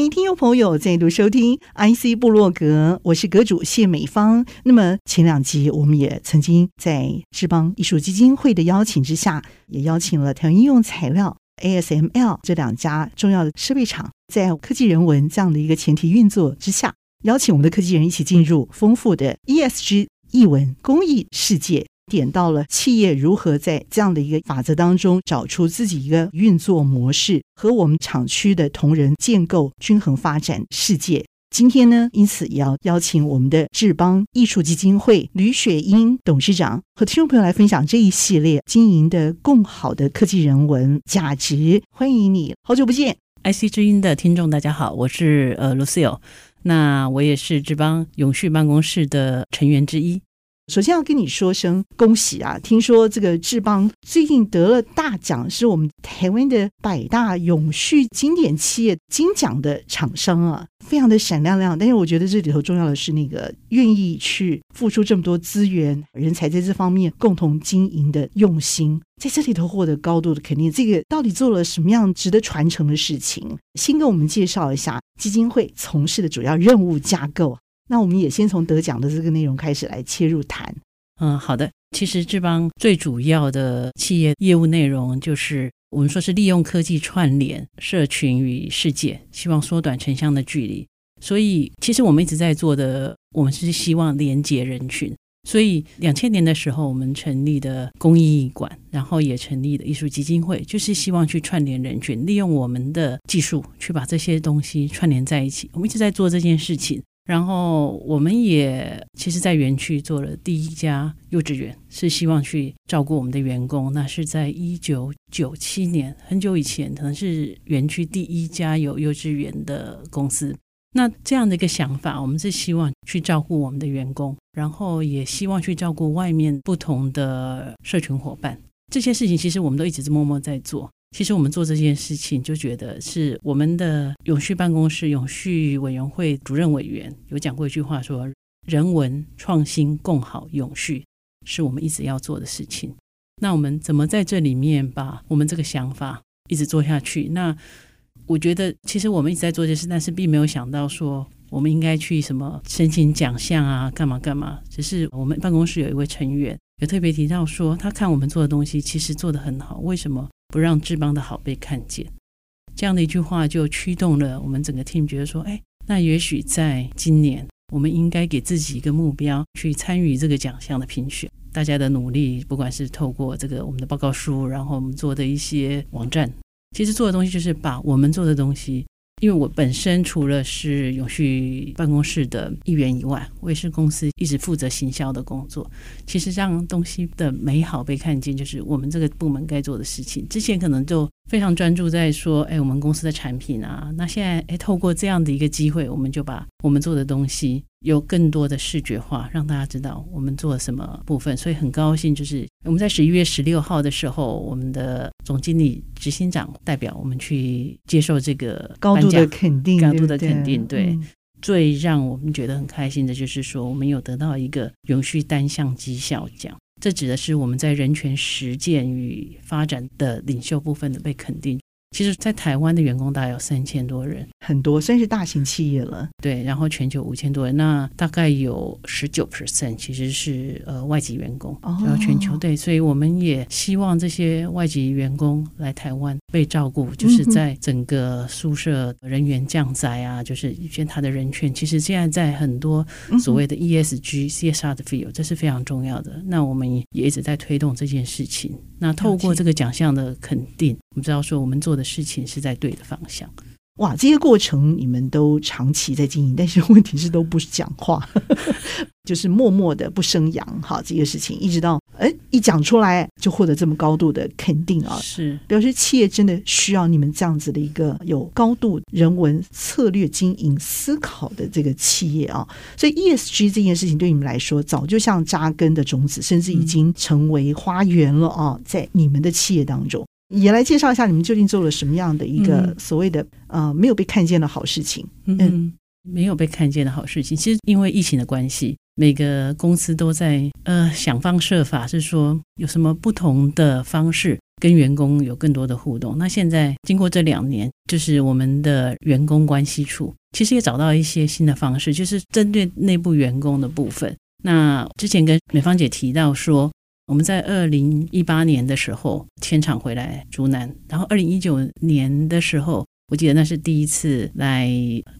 欢迎听众朋友再度收听 IC 部落格，我是阁主谢美芳。那么前两集我们也曾经在智邦艺术基金会的邀请之下，也邀请了台湾应用材料 ASML 这两家重要的设备厂，在科技人文这样的一个前提运作之下，邀请我们的科技人一起进入丰富的 ESG 艺文公益世界。点到了企业如何在这样的一个法则当中找出自己一个运作模式，和我们厂区的同仁建构均衡发展世界。今天呢，因此也要邀请我们的智邦艺术基金会吕雪英董事长和听众朋友来分享这一系列经营的共好的科技人文价值。欢迎你，好久不见！IC 之音的听众大家好，我是呃 Lucille，那我也是智邦永续办公室的成员之一。首先要跟你说声恭喜啊！听说这个智邦最近得了大奖，是我们台湾的百大永续经典企业金奖的厂商啊，非常的闪亮亮。但是我觉得这里头重要的是那个愿意去付出这么多资源、人才在这方面共同经营的用心，在这里头获得高度的肯定。这个到底做了什么样值得传承的事情？先跟我们介绍一下基金会从事的主要任务架构。那我们也先从得奖的这个内容开始来切入谈。嗯，好的。其实智邦最主要的企业业务内容就是我们说是利用科技串联社群与世界，希望缩短城乡的距离。所以，其实我们一直在做的，我们是希望连接人群。所以，两千年的时候，我们成立的公益馆，然后也成立的艺术基金会，就是希望去串联人群，利用我们的技术去把这些东西串联在一起。我们一直在做这件事情。然后我们也其实，在园区做了第一家幼稚园，是希望去照顾我们的员工。那是在一九九七年，很久以前，可能是园区第一家有幼稚园的公司。那这样的一个想法，我们是希望去照顾我们的员工，然后也希望去照顾外面不同的社群伙伴。这些事情其实我们都一直默默在做。其实我们做这件事情，就觉得是我们的永续办公室、永续委员会主任委员有讲过一句话说，人文创新共好永续是我们一直要做的事情。那我们怎么在这里面把我们这个想法一直做下去？那我觉得，其实我们一直在做这件事，但是并没有想到说我们应该去什么申请奖项啊，干嘛干嘛。只是我们办公室有一位成员有特别提到说，他看我们做的东西其实做得很好，为什么？不让志邦的好被看见，这样的一句话就驱动了我们整个 team，觉得说，哎，那也许在今年，我们应该给自己一个目标，去参与这个奖项的评选。大家的努力，不管是透过这个我们的报告书，然后我们做的一些网站，其实做的东西就是把我们做的东西。因为我本身除了是永续办公室的一员以外，我也是公司一直负责行销的工作。其实让东西的美好被看见，就是我们这个部门该做的事情。之前可能就非常专注在说，哎，我们公司的产品啊。那现在，哎，透过这样的一个机会，我们就把我们做的东西有更多的视觉化，让大家知道我们做了什么部分。所以很高兴，就是我们在十一月十六号的时候，我们的总经理、执行长代表我们去接受这个高度的肯定，高度的肯定。对，嗯，最让我们觉得很开心的就是说，我们有得到一个永续单项绩效奖。这指的是我们在人权实践与发展的领袖部分的被肯定。其实，在台湾的员工大概有三千多人，很多，算是大型企业了。对，然后全球五千多人，那大概有十九 percent 其实是呃外籍员工，然后全球对，所以我们也希望这些外籍员工来台湾被照顾，就是在整个宿舍人员降灾啊，就是一些他的人权。其实现在在很多所谓的 ESG、CSR 的 field，这是非常重要的。那我们也一直在推动这件事情。那透过这个奖项的肯定，我们知道说我们做的事情是在对的方向。哇，这些过程你们都长期在经营，但是问题是都不讲话，就是默默的不生扬。哈，这个事情一直到哎，一讲出来就获得这么高度的肯定啊！是表示企业真的需要你们这样子的一个有高度人文策略经营思考的这个企业啊！所以 ESG 这件事情对你们来说，早就像扎根的种子，甚至已经成为花园了啊！在你们的企业当中，也来介绍一下你们究竟做了什么样的一个所谓的呃没有被看见的好事情。嗯，嗯，没有被看见的好事情，其实因为疫情的关系。每个公司都在呃想方设法，是说有什么不同的方式跟员工有更多的互动。那现在经过这两年，就是我们的员工关系处其实也找到一些新的方式，就是针对内部员工的部分。那之前跟美芳姐提到说，我们在二零一八年的时候迁厂回来竹南，然后二零一九年的时候，我记得那是第一次来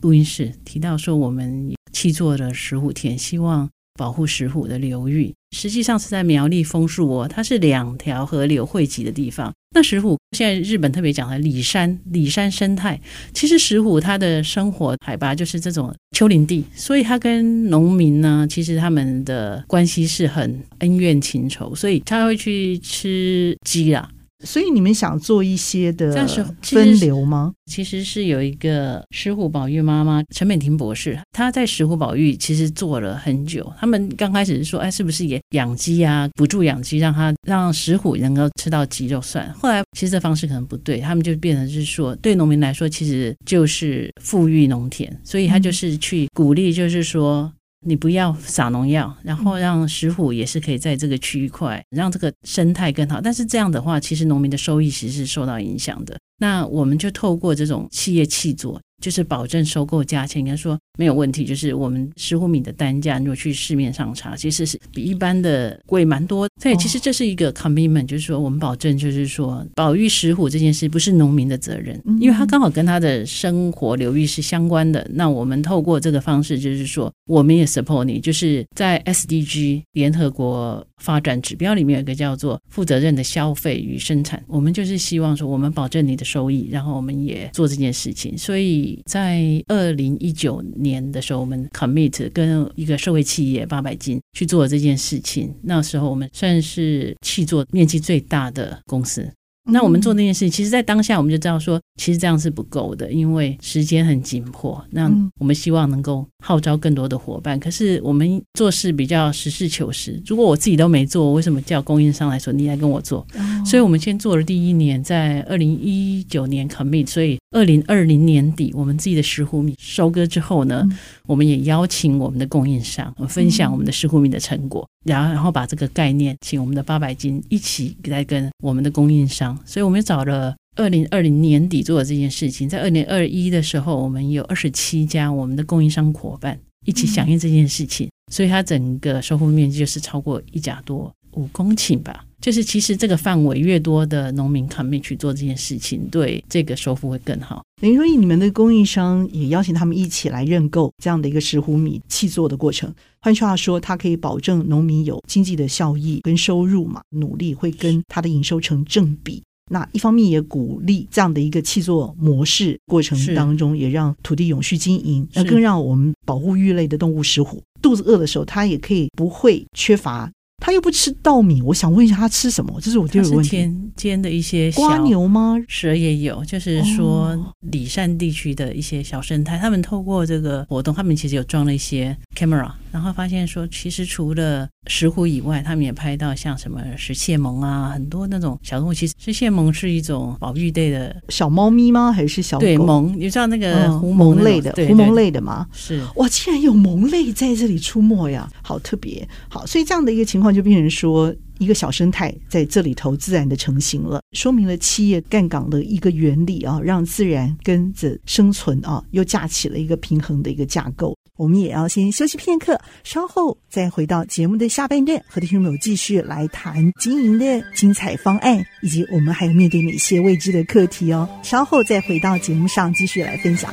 录音室提到说我们。去做了石虎田，希望保护石虎的流域，实际上是在苗栗枫树哦，它是两条河流汇集的地方。那石虎现在日本特别讲的里山，里山生态，其实石虎它的生活海拔就是这种丘陵地，所以它跟农民呢，其实他们的关系是很恩怨情仇，所以他会去吃鸡啦。所以你们想做一些的分流吗？其实是有一个石虎保育妈妈陈美婷博士，她在石虎保育其实做了很久。他们刚开始是说，哎，是不是也养鸡啊？补助养鸡，让它让石虎能够吃到鸡肉算。后来其实这方式可能不对，他们就变成是说，对农民来说，其实就是富裕农田，所以他就是去鼓励，就是说。你不要撒农药，然后让石虎也是可以在这个区块让这个生态更好。但是这样的话，其实农民的收益其实是受到影响的。那我们就透过这种企业气作。就是保证收购价钱，应该说没有问题。就是我们石虎米的单价，如果去市面上查，其实是比一般的贵蛮多。所以其实这是一个 commitment，就是说我们保证，就是说保育石虎这件事不是农民的责任，因为它刚好跟他的生活流域是相关的。那我们透过这个方式，就是说我们也 support 你，就是在 SDG 联合国发展指标里面有一个叫做负责任的消费与生产，我们就是希望说我们保证你的收益，然后我们也做这件事情，所以。在二零一九年的时候，我们 commit 跟一个社会企业八百金去做这件事情。那时候我们算是去做面积最大的公司。那我们做那件事情，其实，在当下我们就知道说，其实这样是不够的，因为时间很紧迫。那我们希望能够号召更多的伙伴。可是我们做事比较实事求是。如果我自己都没做，为什么叫供应商来说你来跟我做？所以我们先做了第一年，在二零一九年 commit，所以二零二零年底我们自己的石斛米收割之后呢，我们也邀请我们的供应商分享我们的石斛米的成果，然后然后把这个概念请我们的八百斤一起来跟我们的供应商。所以，我们找了二零二零年底做的这件事情，在二零二一的时候，我们有二十七家我们的供应商伙伴一起响应这件事情，所以它整个收获面积就是超过一甲多五公顷吧。就是其实这个范围越多的农民 commit 去做这件事情，对这个收复会更好。等于说，你们的供应商也邀请他们一起来认购这样的一个石斛米气作的过程。换句话说，它可以保证农民有经济的效益跟收入嘛，努力会跟他的营收成正比。那一方面也鼓励这样的一个气作模式过程当中，也让土地永续经营，那更让我们保护鱼类的动物石虎肚子饿的时候，它也可以不会缺乏。他又不吃稻米，我想问一下，他吃什么？这是我第二个问题。田间的一些瓜牛吗？蛇也有，就是说里山地区的一些小生态，他们透过这个活动，他们其实有装了一些 camera。然后发现说，其实除了石虎以外，他们也拍到像什么石蟹獴啊，很多那种小动物。其实石蟹獴是一种保育类的小猫咪吗？还是小狗？对，獴，你知道那个狐獴类的，狐獴类的吗？是哇，竟然有萌类在这里出没呀，好特别。好，所以这样的一个情况就变成说，一个小生态在这里头自然的成型了，说明了企业干岗的一个原理啊，让自然跟着生存啊，又架起了一个平衡的一个架构。我们也要先休息片刻，稍后再回到节目的下半段，和弟兄们继续来谈经营的精彩方案，以及我们还有面对哪些未知的课题哦。稍后再回到节目上继续来分享。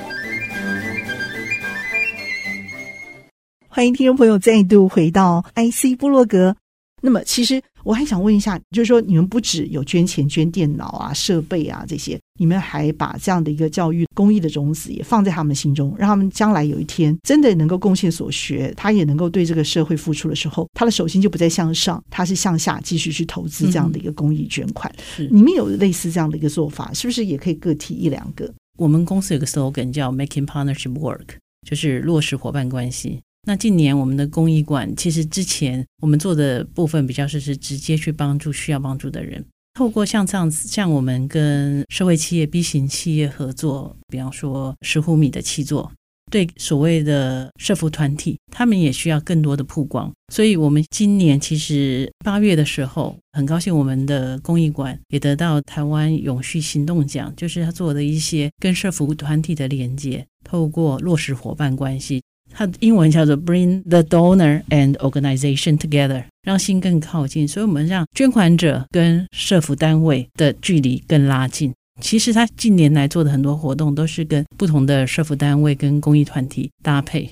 欢迎听众朋友再度回到 IC 部落格。那么，其实我还想问一下，就是说你们不只有捐钱捐电脑啊、设备啊这些，你们还把这样的一个教育公益的种子也放在他们心中，让他们将来有一天真的能够贡献所学，他也能够对这个社会付出的时候，他的手心就不再向上，他是向下继续去投资这样的一个公益捐款。嗯、你们有类似这样的一个做法，是不是也可以各提一两个？我们公司有个 slogan 叫 “Making Partnership Work”，就是落实伙伴关系。那近年我们的公益馆，其实之前我们做的部分比较是是直接去帮助需要帮助的人，透过像这样子，像我们跟社会企业 B 型企业合作，比方说十户米的七座，对所谓的社福团体，他们也需要更多的曝光。所以，我们今年其实八月的时候，很高兴我们的公益馆也得到台湾永续行动奖，就是他做的一些跟社福团体的连接，透过落实伙伴关系。它的英文叫做 Bring the donor and organization together，让心更靠近。所以，我们让捐款者跟社福单位的距离更拉近。其实，他近年来做的很多活动都是跟不同的社福单位跟公益团体搭配。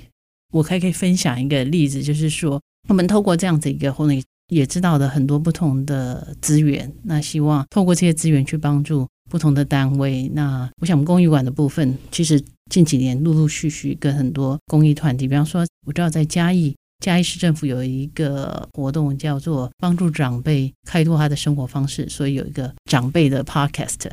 我还可以分享一个例子，就是说，我们透过这样子一个活动，也知道了很多不同的资源。那希望透过这些资源去帮助不同的单位。那我想，公益馆的部分，其实。近几年陆陆续续跟很多公益团体，比方说，我知道在嘉义，嘉义市政府有一个活动叫做帮助长辈开拓他的生活方式，所以有一个长辈的 podcast。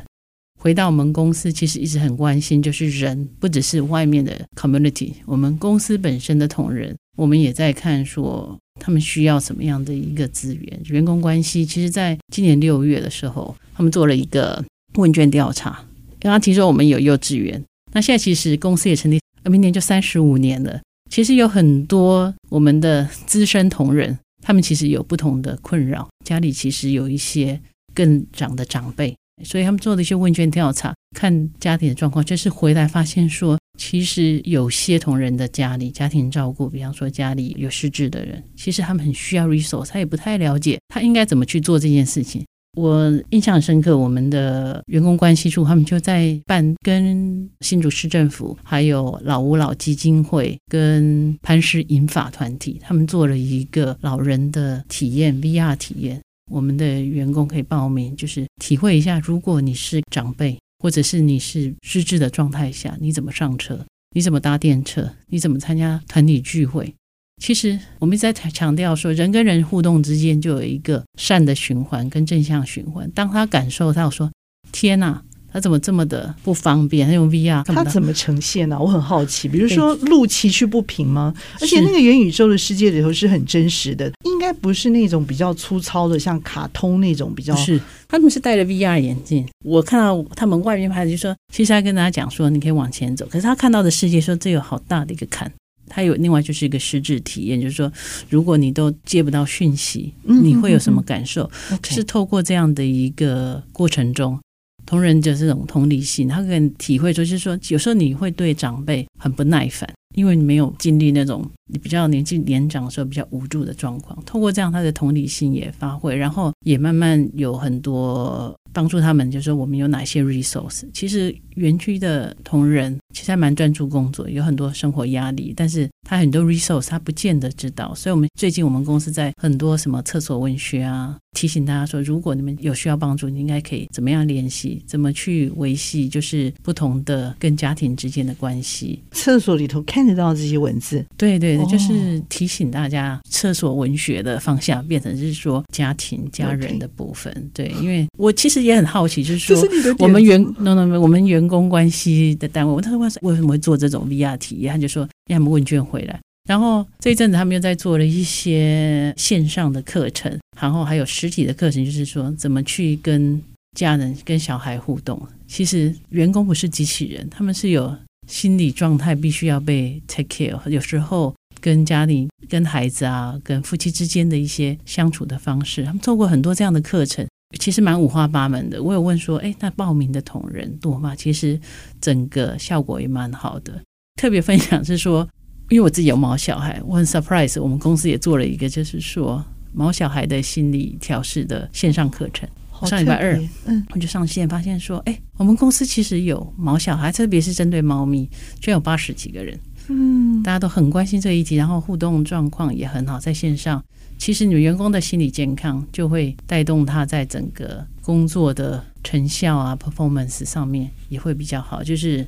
回到我们公司，其实一直很关心，就是人不只是外面的 community，我们公司本身的同仁，我们也在看说他们需要什么样的一个资源。员工关系，其实在今年六月的时候，他们做了一个问卷调查，刚刚听说我们有幼稚园。那现在其实公司也成立，明年就三十五年了。其实有很多我们的资深同仁，他们其实有不同的困扰，家里其实有一些更长的长辈，所以他们做的一些问卷调查，看家庭的状况，就是回来发现说，其实有些同仁的家里家庭照顾，比方说家里有失智的人，其实他们很需要 resource，他也不太了解他应该怎么去做这件事情。我印象很深刻，我们的员工关系处他们就在办跟新竹市政府、还有老吾老基金会、跟磐石银发团体，他们做了一个老人的体验 VR 体验。我们的员工可以报名，就是体会一下，如果你是长辈，或者是你是失智的状态下，你怎么上车？你怎么搭电车？你怎么参加团体聚会？其实我们一直在强调说，人跟人互动之间就有一个善的循环跟正向循环。当他感受到说“天哪，他怎么这么的不方便？”他用 VR，他怎么呈现呢、啊？我很好奇。比如说路崎岖不平吗？而且那个元宇宙的世界里头是很真实的，应该不是那种比较粗糙的，像卡通那种比较。是，他们是戴着 VR 眼镜。我看到他们外面拍的，就说其实他跟大家讲说，你可以往前走。可是他看到的世界说，这有好大的一个坎。它有另外就是一个实质体验，就是说，如果你都接不到讯息，你会有什么感受？是透过这样的一个过程中，同仁的这种同理心，他可以体会说，就是说，有时候你会对长辈很不耐烦，因为你没有经历那种你比较年纪年长的时候比较无助的状况。透过这样，他的同理心也发挥，然后也慢慢有很多。帮助他们，就是说我们有哪些 resource。其实园区的同仁现在蛮专注工作，有很多生活压力，但是他很多 resource 他不见得知道。所以，我们最近我们公司在很多什么厕所文学啊，提醒大家说，如果你们有需要帮助，你应该可以怎么样联系，怎么去维系，就是不同的跟家庭之间的关系。厕所里头看得到这些文字，对对对，就是提醒大家，厕所文学的方向变成是说家庭家人的部分。对，因为我其实。也很好奇，就是说，我们员 no no no，我们员工关系的单位，我他说为什么会做这种 VR 体验？他就说让他们问卷回来，然后这一阵子他们又在做了一些线上的课程，然后还有实体的课程，就是说怎么去跟家人、跟小孩互动。其实员工不是机器人，他们是有心理状态，必须要被 take care。有时候跟家里、跟孩子啊、跟夫妻之间的一些相处的方式，他们做过很多这样的课程。其实蛮五花八门的。我有问说，哎，那报名的同仁多吗？其实整个效果也蛮好的。特别分享是说，因为我自己有毛小孩，我很 surprise。我们公司也做了一个，就是说毛小孩的心理调试的线上课程。上礼拜二，嗯，我就上线发现说，哎，我们公司其实有毛小孩，特别是针对猫咪，居然有八十几个人。嗯，大家都很关心这一题，然后互动状况也很好，在线上，其实你员工的心理健康就会带动他在整个工作的成效啊，performance 上面也会比较好，就是。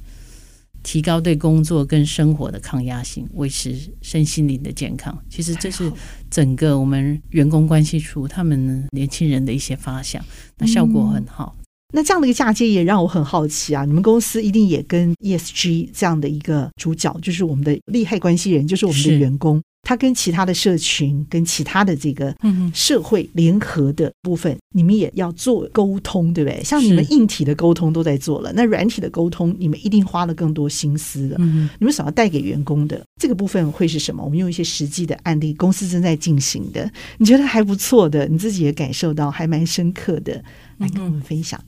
提高对工作跟生活的抗压性，维持身心灵的健康。其实这是整个我们员工关系处他们年轻人的一些发想，那效果很好。嗯，那这样的一个嫁接也让我很好奇啊！你们公司一定也跟 ESG 这样的一个主角，就是我们的利害关系人，就是我们的员工。他跟其他的社群、跟其他的这个社会联合的部分，你们也要做沟通，对不对？像你们硬体的沟通都在做了，那软体的沟通，你们一定花了更多心思了。你们想要带给员工的这个部分会是什么？我们用一些实际的案例，公司正在进行的，你觉得还不错的，你自己也感受到还蛮深刻的，来跟我们分享。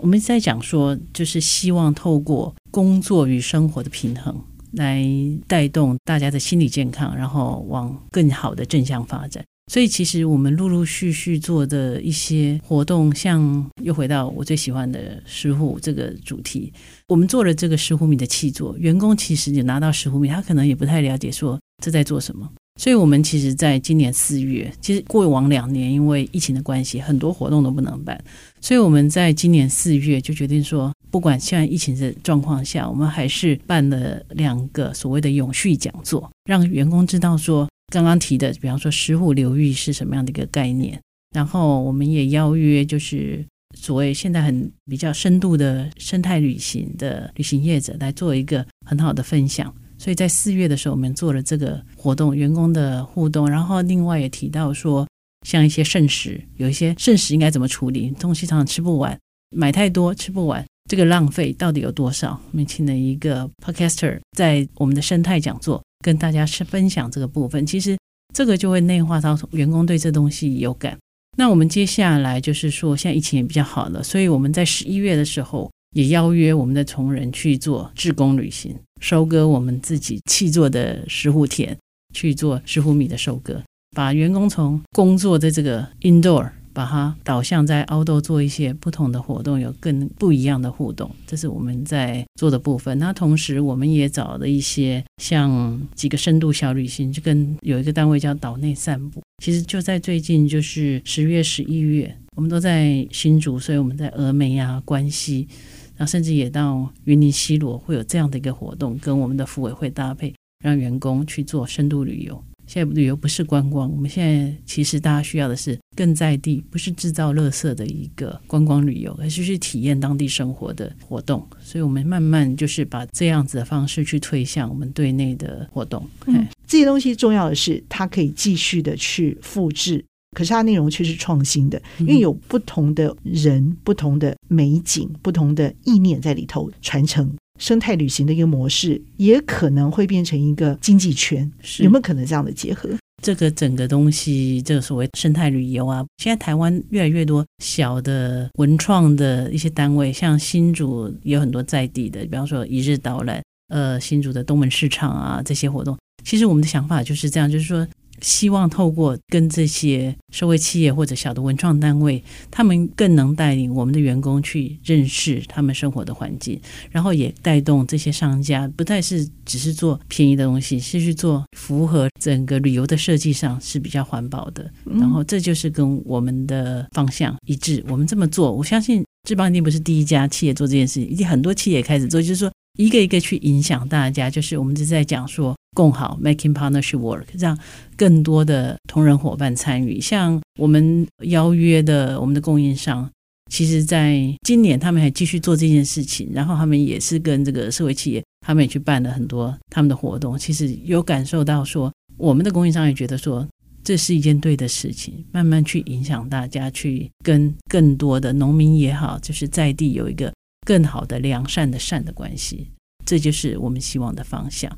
我们在讲说，就是希望透过工作与生活的平衡。来带动大家的心理健康，然后往更好的正向发展。所以，其实我们陆陆续续做的一些活动，像又回到我最喜欢的石虎这个主题，我们做了这个石虎米的契作，员工其实也拿到石虎米，他可能也不太了解说这在做什么。所以，我们其实在今年四月，其实过往两年因为疫情的关系，很多活动都不能办。所以，我们在今年四月就决定说，不管现在疫情的状况下，我们还是办了两个所谓的永续讲座，让员工知道说，刚刚提的，比方说石虎流域是什么样的一个概念。然后，我们也邀约就是所谓现在很比较深度的生态旅行的旅行业者来做一个很好的分享。所以在四月的时候，我们做了这个活动，员工的互动。然后另外也提到说，像一些剩食，有一些剩食应该怎么处理？东西常常吃不完，买太多吃不完，这个浪费到底有多少？我们请了一个 podcaster 在我们的生态讲座跟大家是分享这个部分。其实这个就会内化到员工对这东西有感。那我们接下来就是说，现在疫情也比较好了，所以我们在十一月的时候。也邀约我们的同仁去做志工旅行，收割我们自己契作的石斛田，去做石斛米的收割，把员工从工作的这个 indoor，把它导向在 outdoor 做一些不同的活动，有更不一样的互动，这是我们在做的部分。那同时，我们也找了一些像几个深度小旅行，就跟有一个单位叫岛内散步，其实就在最近，就是十月、十一月，我们都在新竹，所以我们在峨眉啊、关西。然后甚至也到云林西螺会有这样的一个活动，跟我们的福委会搭配，让员工去做深度旅游。现在旅游不是观光，我们现在其实大家需要的是更在地，不是制造垃圾的一个观光旅游，而是去体验当地生活的活动。所以，我们慢慢就是把这样子的方式去推向我们对内的活动。嗯，这些东西重要的是，它可以继续的去复制。可是它内容却是创新的，因为有不同的人、不同的美景、不同的意念在里头传承。生态旅行的一个模式，也可能会变成一个经济圈，有没有可能这样的结合？这个整个东西，这个所谓生态旅游啊，现在台湾越来越多小的文创的一些单位，像新竹有很多在地的，比方说一日导览，呃，新竹的东门市场啊，这些活动，其实我们的想法就是这样，就是说。希望透过跟这些社会企业或者小的文创单位，他们更能带领我们的员工去认识他们生活的环境，然后也带动这些商家，不再是只是做便宜的东西，是去做符合整个旅游的设计上是比较环保的。然后这就是跟我们的方向一致。我们这么做，我相信智邦一定不是第一家企业做这件事情，一定很多企业开始做，就是说一个一个去影响大家。就是我们就在讲说。共好，making partnership work，让更多的同仁伙伴参与。像我们邀约的我们的供应商，其实在今年他们还继续做这件事情，然后他们也是跟这个社会企业，他们也去办了很多他们的活动。其实有感受到说，我们的供应商也觉得说，这是一件对的事情，慢慢去影响大家，去跟更多的农民也好，就是在地有一个更好的良善的善的关系。这就是我们希望的方向。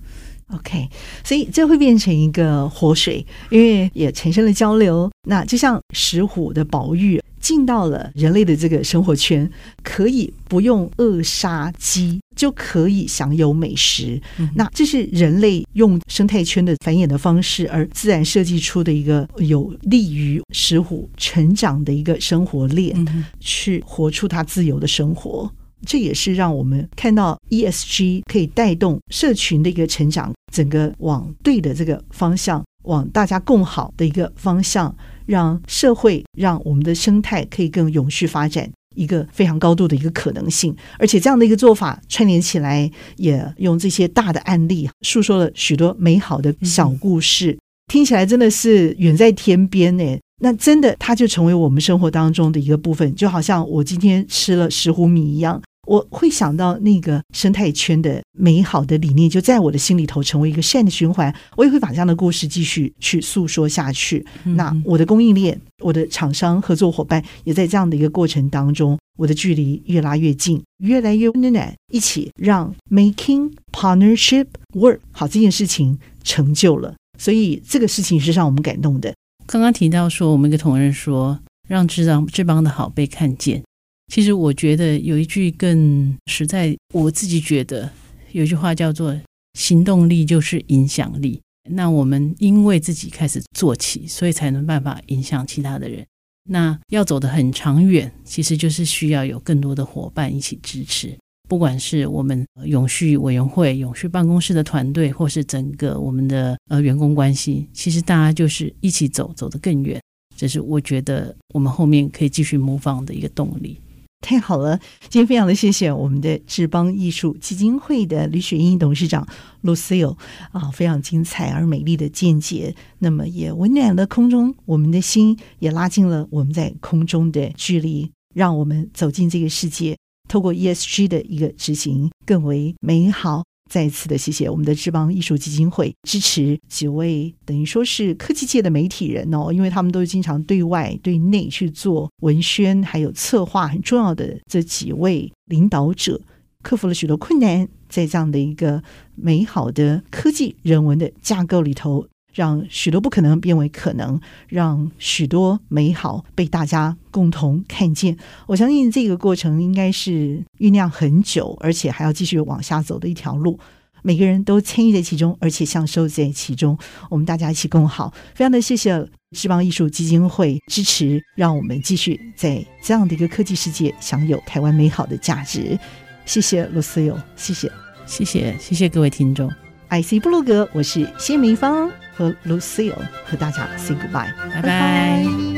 OK，所以这会变成一个活水，因为也产生了交流。那就像石虎的宝玉进到了人类的这个生活圈，可以不用扼杀鸡就可以享有美食。嗯、那这是人类用生态圈的繁衍的方式，而自然设计出的一个有利于石虎成长的一个生活链，嗯、去活出它自由的生活。这也是让我们看到 ESG 可以带动社群的一个成长，整个往对的这个方向，往大家共好的一个方向，让社会、让我们的生态可以更永续发展，一个非常高度的一个可能性。而且这样的一个做法串联起来，也用这些大的案例诉说了许多美好的小故事，嗯、听起来真的是远在天边呢。那真的，它就成为我们生活当中的一个部分，就好像我今天吃了石斛米一样，我会想到那个生态圈的美好的理念，就在我的心里头成为一个善的循环。我也会把这样的故事继续去诉说下去。嗯、那我的供应链、我的厂商合作伙伴也在这样的一个过程当中，我的距离越拉越近，越来越温暖，一起让 making partnership work 好这件事情成就了。所以这个事情是让我们感动的。刚刚提到说，我们一个同仁说，让志邦志邦的好被看见。其实我觉得有一句更实在，我自己觉得有一句话叫做“行动力就是影响力”。那我们因为自己开始做起，所以才能办法影响其他的人。那要走得很长远，其实就是需要有更多的伙伴一起支持。不管是我们永续委员会、永续办公室的团队，或是整个我们的呃员工关系，其实大家就是一起走，走得更远。这是我觉得我们后面可以继续模仿的一个动力。太好了，今天非常的谢谢我们的智邦艺术基金会的李雪英董事长 Lucille 啊，非常精彩而美丽的见解，那么也温暖了空中我们的心，也拉近了我们在空中的距离，让我们走进这个世界。透过 ESG 的一个执行更为美好。再一次的谢谢我们的智邦艺术基金会支持几位等于说是科技界的媒体人哦，因为他们都经常对外对内去做文宣还有策划，很重要的这几位领导者，克服了许多困难，在这样的一个美好的科技人文的架构里头。让许多不可能变为可能，让许多美好被大家共同看见。我相信这个过程应该是酝酿很久，而且还要继续往下走的一条路。每个人都参与在其中，而且享受在其中。我们大家一起共好。非常的谢谢智邦艺术基金会支持，让我们继续在这样的一个科技世界享有台湾美好的价值。谢谢 Lucille，谢谢，谢谢，谢谢各位听众。IC 布鲁格，我是谢明芳和 Lucille，和大家 say goodbye，拜拜。